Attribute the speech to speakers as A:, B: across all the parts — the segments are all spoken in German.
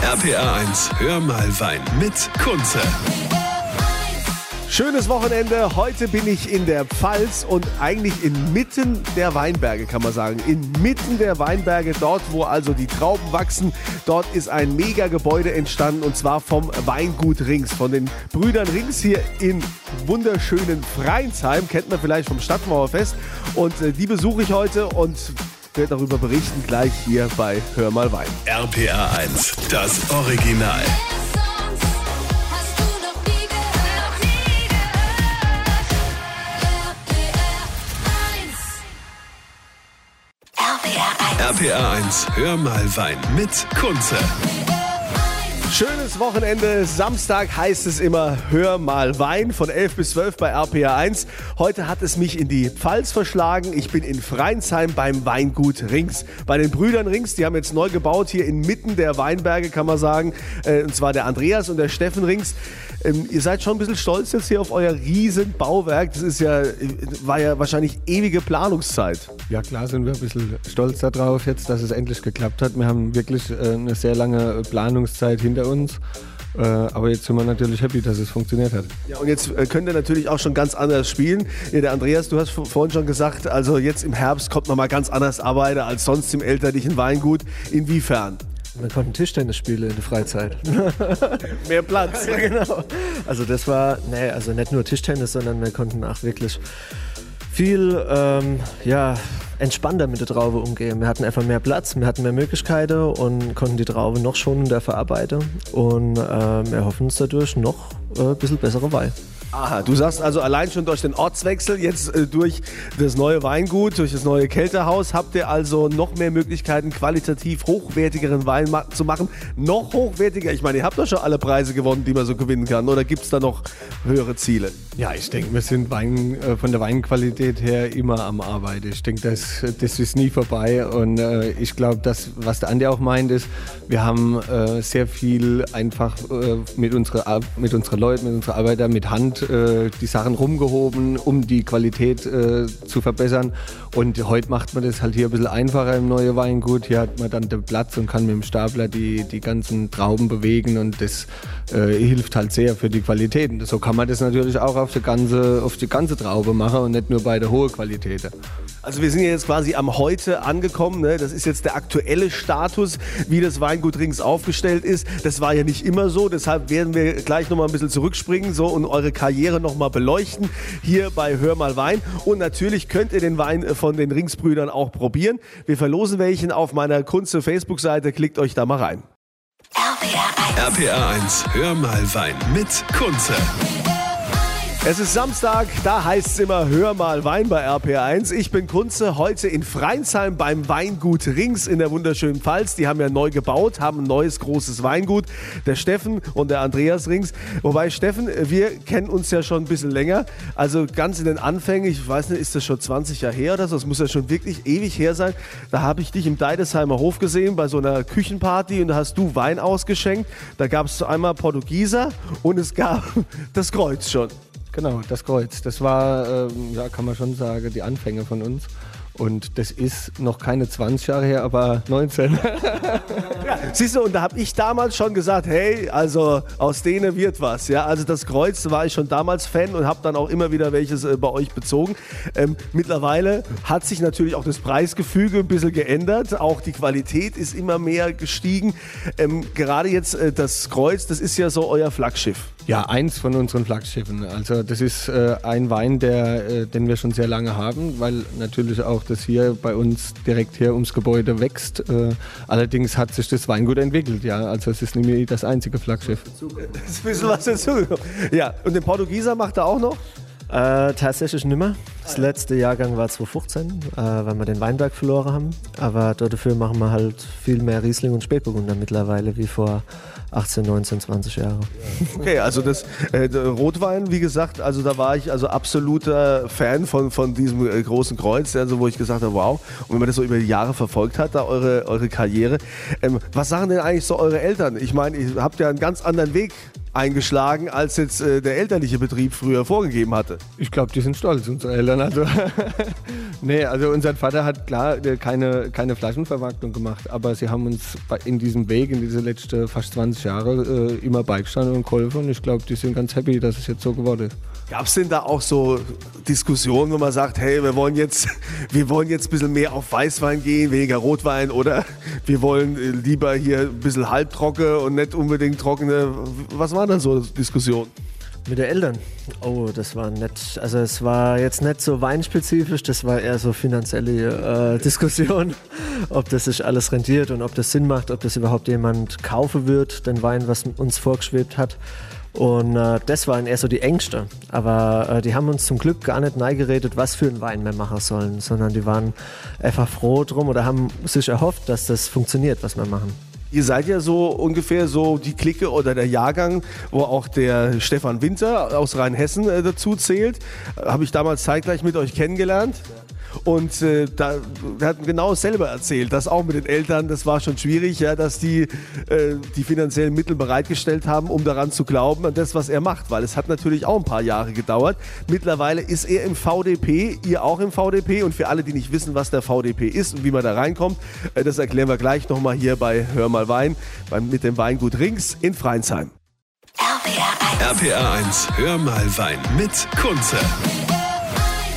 A: RPA 1, hör mal Wein mit Kunze.
B: Schönes Wochenende. Heute bin ich in der Pfalz und eigentlich inmitten der Weinberge, kann man sagen. Inmitten der Weinberge, dort, wo also die Trauben wachsen. Dort ist ein Mega-Gebäude entstanden und zwar vom Weingut Rings, von den Brüdern Rings hier in wunderschönen Freinsheim. Kennt man vielleicht vom Stadtmauerfest. Und äh, die besuche ich heute und werde darüber berichten gleich hier bei Hör mal Wein.
A: RPA 1, das Original.
C: Sonst hast du noch nie gehört, nie gehört. RPR 1.
A: RPA 1, hör mal Wein mit Kunze.
B: Schönes Wochenende. Samstag heißt es immer Hör mal Wein von 11 bis 12 bei RPA 1. Heute hat es mich in die Pfalz verschlagen. Ich bin in Freinsheim beim Weingut Rings. Bei den Brüdern Rings, die haben jetzt neu gebaut hier inmitten der Weinberge, kann man sagen. Äh, Und zwar der Andreas und der Steffen Rings. Ähm, Ihr seid schon ein bisschen stolz jetzt hier auf euer riesen Bauwerk. Das ist ja, war ja wahrscheinlich ewige Planungszeit.
D: Ja, klar sind wir ein bisschen stolz darauf jetzt, dass es endlich geklappt hat. Wir haben wirklich äh, eine sehr lange Planungszeit hinter uns. Äh, aber jetzt sind wir natürlich happy, dass es funktioniert hat.
B: Ja, und jetzt äh, könnt ihr natürlich auch schon ganz anders spielen. Ja, der Andreas, du hast vorhin schon gesagt, also jetzt im Herbst kommt man mal ganz anders arbeiten als sonst im elterlichen Weingut. Inwiefern?
E: Wir konnten Tischtennis spielen in der Freizeit.
B: Mehr Platz.
E: ja, genau. Also das war, nee, also nicht nur Tischtennis, sondern wir konnten auch wirklich viel ähm, ja, entspannter mit der Traube umgehen. Wir hatten einfach mehr Platz, wir hatten mehr Möglichkeiten und konnten die Traube noch schonender verarbeiten. Und ähm, wir hoffen uns dadurch noch äh, ein bisschen bessere Wein.
B: Aha, du sagst also allein schon durch den Ortswechsel, jetzt äh, durch das neue Weingut, durch das neue Kältehaus, habt ihr also noch mehr Möglichkeiten, qualitativ hochwertigeren Wein ma zu machen. Noch hochwertiger. Ich meine, ihr habt doch schon alle Preise gewonnen, die man so gewinnen kann. Oder gibt es da noch höhere Ziele?
D: Ja, ich denke, wir sind Wein, äh, von der Weinqualität her immer am Arbeiten. Ich denke, das, das ist nie vorbei. Und äh, ich glaube, das, was der Andi auch meint, ist, wir haben äh, sehr viel einfach äh, mit unseren Ar- mit unseren Leuten, mit unseren Arbeitern mit Hand äh, die Sachen rumgehoben, um die Qualität äh, zu verbessern. Und heute macht man das halt hier ein bisschen einfacher im neuen Weingut. Hier hat man dann den Platz und kann mit dem Stapler die, die ganzen Trauben bewegen und das äh, hilft halt sehr für die Qualität. So kann man das natürlich auch auf die ganze, auf die ganze Traube machen und nicht nur bei der hohen Qualität.
B: Also wir sind jetzt quasi am Heute angekommen. Ne? Das ist jetzt der aktuelle Status, wie das Weingut Rings aufgestellt ist. Das war ja nicht immer so. Deshalb werden wir gleich nochmal ein bisschen zurückspringen so, und eure Karriere nochmal beleuchten hier bei Hör mal Wein. Und natürlich könnt ihr den Wein von den Ringsbrüdern auch probieren. Wir verlosen welchen auf meiner Kunze Facebook-Seite. Klickt euch da mal rein.
C: RPR 1.
A: RPA 1, hör mal Wein mit Kunze.
B: Es ist Samstag, da heißt es immer Hör mal Wein bei RPR1. Ich bin Kunze, heute in Freinsheim beim Weingut Rings in der wunderschönen Pfalz. Die haben ja neu gebaut, haben ein neues großes Weingut. Der Steffen und der Andreas Rings. Wobei Steffen, wir kennen uns ja schon ein bisschen länger. Also ganz in den Anfängen, ich weiß nicht, ist das schon 20 Jahre her oder so? Das muss ja schon wirklich ewig her sein. Da habe ich dich im Deidesheimer Hof gesehen bei so einer Küchenparty und da hast du Wein ausgeschenkt. Da gab es einmal Portugieser und es gab das Kreuz schon.
D: Genau, das Kreuz. Das war, ähm, ja, kann man schon sagen, die Anfänge von uns. Und das ist noch keine 20 Jahre her, aber 19.
B: Siehst du, und da habe ich damals schon gesagt, hey, also aus denen wird was. Ja, also das Kreuz war ich schon damals Fan und habe dann auch immer wieder welches äh, bei euch bezogen. Ähm, mittlerweile hat sich natürlich auch das Preisgefüge ein bisschen geändert. Auch die Qualität ist immer mehr gestiegen. Ähm, gerade jetzt äh, das Kreuz, das ist ja so euer Flaggschiff.
D: Ja, eins von unseren Flaggschiffen. Also das ist äh, ein Wein, der, äh, den wir schon sehr lange haben, weil natürlich auch das hier bei uns direkt hier ums Gebäude wächst. Äh, allerdings hat sich das Weingut entwickelt, ja. Also es ist nicht mehr das einzige Flaggschiff.
B: Das ist ein bisschen was dazugekommen. Ja, und den Portugieser macht er auch noch?
E: Äh, tatsächlich nimmer. Das letzte Jahrgang war 2015, äh, weil wir den Weinberg verloren haben. Aber dafür machen wir halt viel mehr Riesling und Spätburgunder mittlerweile wie vor 18, 19, 20 Jahren.
B: Okay, also das äh, Rotwein, wie gesagt, also da war ich also absoluter Fan von, von diesem äh, großen Kreuz, also wo ich gesagt habe, wow. Und wenn man das so über die Jahre verfolgt hat, da eure, eure Karriere. Ähm, was sagen denn eigentlich so eure Eltern? Ich meine, ihr habt ja einen ganz anderen Weg eingeschlagen, als jetzt äh, der elterliche Betrieb früher vorgegeben hatte.
D: Ich glaube, die sind stolz, unsere Eltern. Also Nee, also unser Vater hat klar äh, keine, keine Flaschenvermarktung gemacht, aber sie haben uns in diesem Weg, in diese letzten fast 20 Jahre äh, immer beigestanden und geholfen und ich glaube, die sind ganz happy, dass es jetzt so geworden ist.
B: Gab es denn da auch so Diskussionen, wo man sagt, hey, wir wollen jetzt, wir wollen jetzt ein bisschen mehr auf Weißwein gehen, weniger Rotwein oder wir wollen äh, lieber hier ein bisschen halbtrocken und nicht unbedingt trockene. Was waren da so Diskussionen?
E: Mit den Eltern. Oh, das war nett. Also es war jetzt nicht so weinspezifisch, das war eher so finanzielle äh, Diskussion, ob das sich alles rentiert und ob das Sinn macht, ob das überhaupt jemand kaufen wird, den Wein, was uns vorgeschwebt hat. Und äh, das waren eher so die Ängste. Aber äh, die haben uns zum Glück gar nicht neigeredet, was für einen Wein wir machen sollen, sondern die waren einfach froh drum oder haben sich erhofft, dass das funktioniert, was wir machen.
B: Ihr seid ja so ungefähr so die Clique oder der Jahrgang, wo auch der Stefan Winter aus Rheinhessen äh, dazu zählt. Äh, Habe ich damals zeitgleich mit euch kennengelernt. Und äh, da wir hatten genau selber erzählt, dass auch mit den Eltern, das war schon schwierig, ja, dass die äh, die finanziellen Mittel bereitgestellt haben, um daran zu glauben, an das, was er macht. Weil es hat natürlich auch ein paar Jahre gedauert. Mittlerweile ist er im VDP, ihr auch im VDP. Und für alle, die nicht wissen, was der VDP ist und wie man da reinkommt, äh, das erklären wir gleich nochmal hier bei Hör mal Wein, beim, mit dem Weingut Rings in Freinsheim.
C: RPR 1.
A: RPA 1, hör mal Wein mit Kunze.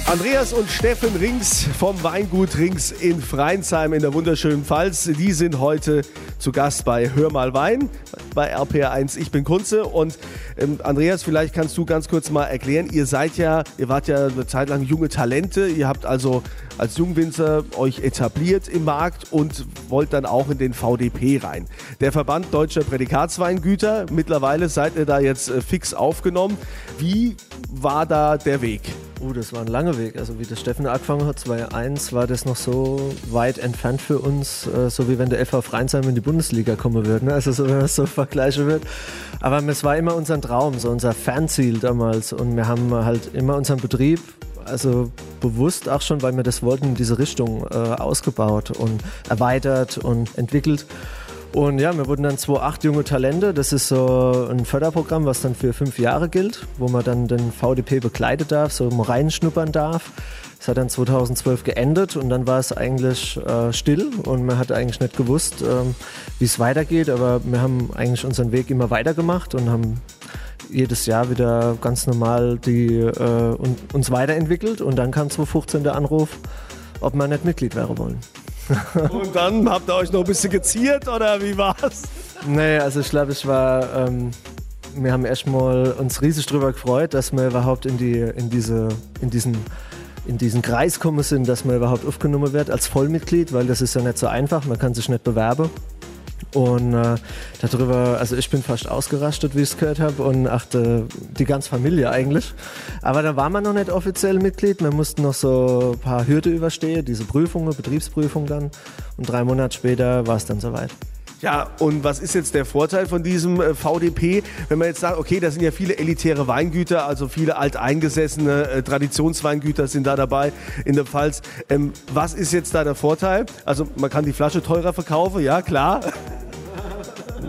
B: Andreas und Steffen Rings vom Weingut Rings in Freinsheim in der wunderschönen Pfalz. Die sind heute zu Gast bei Hör mal Wein bei RPR1. Ich bin Kunze und ähm, Andreas, vielleicht kannst du ganz kurz mal erklären, ihr seid ja, ihr wart ja eine Zeit lang junge Talente, ihr habt also als Jungwinzer euch etabliert im Markt und wollt dann auch in den VDP rein. Der Verband Deutscher Prädikatsweingüter, mittlerweile seid ihr da jetzt äh, fix aufgenommen. Wie war da der Weg?
E: Oh, das war ein langer Weg. Also wie das Steffen angefangen hat, 2001, war das noch so weit entfernt für uns, äh, so wie wenn der FV Freinsheim in die Bundesliga kommen würde. Ne? Also so, wenn man es so vergleichen wird. Aber es war immer unser Traum, so unser Fernziel damals. Und wir haben halt immer unseren Betrieb, also bewusst auch schon, weil wir das wollten, in diese Richtung äh, ausgebaut und erweitert und entwickelt. Und ja, wir wurden dann 2.8 junge Talente. Das ist so ein Förderprogramm, was dann für fünf Jahre gilt, wo man dann den VDP begleiten darf, so reinschnuppern darf. Das hat dann 2012 geendet und dann war es eigentlich äh, still und man hat eigentlich nicht gewusst, ähm, wie es weitergeht. Aber wir haben eigentlich unseren Weg immer weitergemacht und haben jedes Jahr wieder ganz normal die, äh, un- uns weiterentwickelt. Und dann kam 2015 der Anruf, ob wir nicht Mitglied werden wollen.
B: Und dann habt ihr euch noch ein bisschen geziert oder wie war's?
E: Nee, also ich glaube, es war. Ähm, wir haben erstmal uns riesig drüber gefreut, dass wir überhaupt in, die, in, diese, in, diesen, in diesen Kreis kommen sind, dass man überhaupt aufgenommen wird als Vollmitglied, weil das ist ja nicht so einfach, man kann sich nicht bewerben. Und äh, darüber, also ich bin fast ausgerastet, wie ich es gehört habe, und achte die ganze Familie eigentlich. Aber da war man noch nicht offiziell Mitglied. Wir mussten noch so ein paar Hürde überstehen, diese Prüfungen, Betriebsprüfung dann. Und drei Monate später war es dann soweit.
B: Ja, und was ist jetzt der Vorteil von diesem äh, VDP? Wenn man jetzt sagt, okay, da sind ja viele elitäre Weingüter, also viele alteingesessene äh, Traditionsweingüter sind da dabei in der Pfalz. Ähm, was ist jetzt da der Vorteil? Also man kann die Flasche teurer verkaufen, ja klar.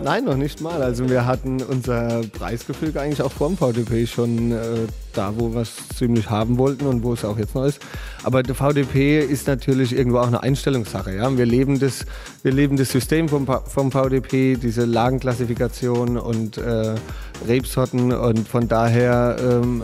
D: Nein, noch nicht mal. Also wir hatten unser Preisgefüge eigentlich auch vor VDP schon äh, da, wo wir es ziemlich haben wollten und wo es auch jetzt noch ist. Aber der VDP ist natürlich irgendwo auch eine Einstellungssache. Ja? Wir, leben das, wir leben das System vom, vom VDP, diese Lagenklassifikation und äh, Rebsorten und von daher ähm,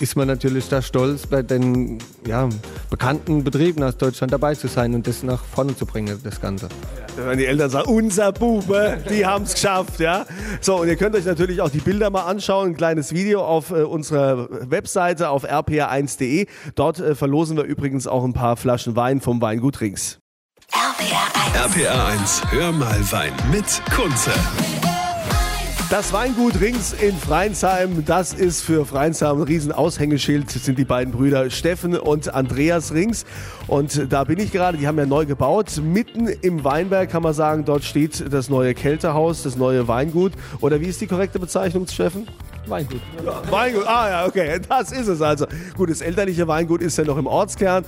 D: ist man natürlich da stolz, bei den ja, bekannten Betrieben aus Deutschland dabei zu sein und das nach vorne zu bringen, das Ganze.
B: Wenn die Eltern sagen, unser Bube, die haben es geschafft, ja. So, und ihr könnt euch natürlich auch die Bilder mal anschauen, ein kleines Video auf äh, unserer Webseite auf rpr1.de. Dort äh, verlosen wir übrigens auch ein paar Flaschen Wein vom Weingut Rings.
C: RPR 1.
A: RPA 1, hör mal Wein mit Kunze.
B: Das Weingut Rings in Freinsheim, das ist für Freinsheim ein riesen Aushängeschild, das sind die beiden Brüder Steffen und Andreas Rings. Und da bin ich gerade, die haben ja neu gebaut, mitten im Weinberg kann man sagen, dort steht das neue Kältehaus, das neue Weingut. Oder wie ist die korrekte Bezeichnung, Steffen?
D: Weingut.
B: Weingut, ah ja, okay, das ist es also. Gut, das elterliche Weingut ist ja noch im Ortskern.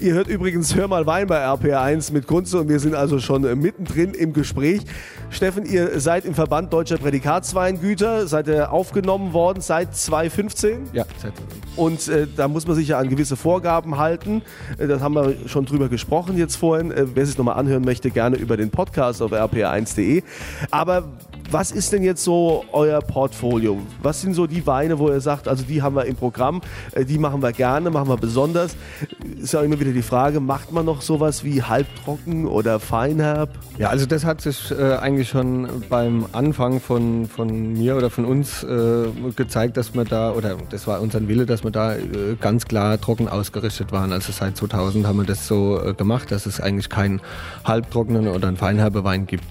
B: Ihr hört übrigens Hör mal Wein bei RPR1 mit Kunze und wir sind also schon äh, mittendrin im Gespräch. Steffen, ihr seid im Verband Deutscher Prädikatsweingüter, seid ihr aufgenommen worden seit 2015
D: Ja, seit
B: und äh, da muss man sich ja an gewisse Vorgaben halten. Äh, das haben wir schon drüber gesprochen jetzt vorhin. Äh, wer sich nochmal anhören möchte, gerne über den Podcast auf rpr1.de. Aber was ist denn jetzt so euer Portfolio? Was sind so die Weine, wo ihr sagt, also die haben wir im Programm, äh, die machen wir gerne, machen wir besonders? Ist ja immer wieder die Frage, macht man noch sowas wie halbtrocken oder feinherb?
D: Ja, also das hat sich äh, eigentlich schon beim Anfang von, von mir oder von uns äh, gezeigt, dass wir da, oder das war unser Wille, dass wir da äh, ganz klar trocken ausgerichtet waren. Also seit 2000 haben wir das so äh, gemacht, dass es eigentlich keinen halbtrockenen oder einen feinherbe Wein gibt.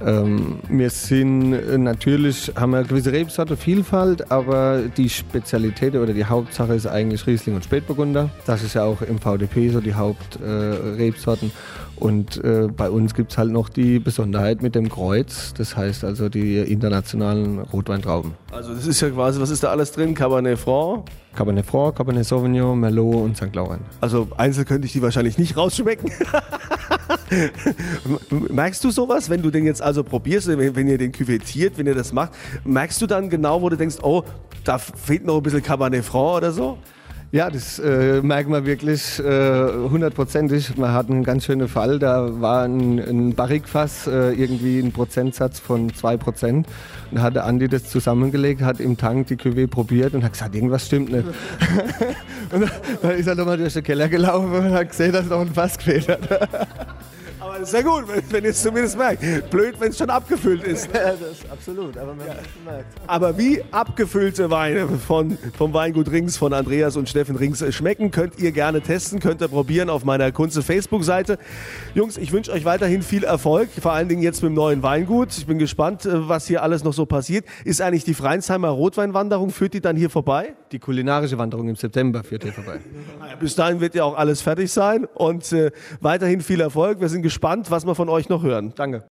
D: Ähm, wir sind äh, natürlich, haben wir eine gewisse Rebsorte Vielfalt, aber die Spezialität oder die Hauptsache ist eigentlich Riesling und Spätburgunder. Das ist ja auch im VDP so die Hauptrebsorten. Äh, und äh, bei uns gibt es halt noch die Besonderheit mit dem Kreuz, das heißt also die internationalen Rotweintrauben.
B: Also das ist ja quasi, was ist da alles drin? Cabernet Franc?
D: Cabernet Franc, Cabernet Sauvignon, Merlot und St. Laurent.
B: Also einzeln könnte ich die wahrscheinlich nicht rausschmecken. merkst du sowas, wenn du den jetzt also probierst, wenn, ihr den küvettiert, wenn ihr das macht, merkst du dann genau, wo du denkst, oh, da fehlt noch ein bisschen Cabernet Franc oder so?
D: Ja, das äh, merkt man wirklich äh, hundertprozentig. man hat einen ganz schönen Fall. Da war ein, ein Barrikfass, äh, irgendwie ein Prozentsatz von 2%. Und da hat der Andi das zusammengelegt, hat im Tank die Cuvée probiert und hat gesagt, irgendwas stimmt nicht. und dann ist er nochmal durch den Keller gelaufen und hat gesehen, dass noch ein Fass gefehlt hat.
B: Aber das ist ja gut, wenn, wenn ihr es zumindest merkt. Blöd, wenn es schon abgefüllt ist.
E: Ja, das ist absolut, aber man hat es gemerkt.
B: Aber wie abgefüllte Weine von, vom Weingut Rings, von Andreas und Steffen Rings schmecken, könnt ihr gerne testen, könnt ihr probieren auf meiner Kunze Facebook-Seite. Jungs, ich wünsche euch weiterhin viel Erfolg, vor allen Dingen jetzt mit dem neuen Weingut. Ich bin gespannt, äh, was hier alles noch so passiert. Ist eigentlich die Freinsheimer Rotweinwanderung, führt die dann hier vorbei?
D: Die kulinarische Wanderung im September führt hier vorbei.
B: Bis dahin wird ja auch alles fertig sein und äh, weiterhin viel Erfolg. Wir sind gespannt, was wir von euch noch hören.
D: Danke.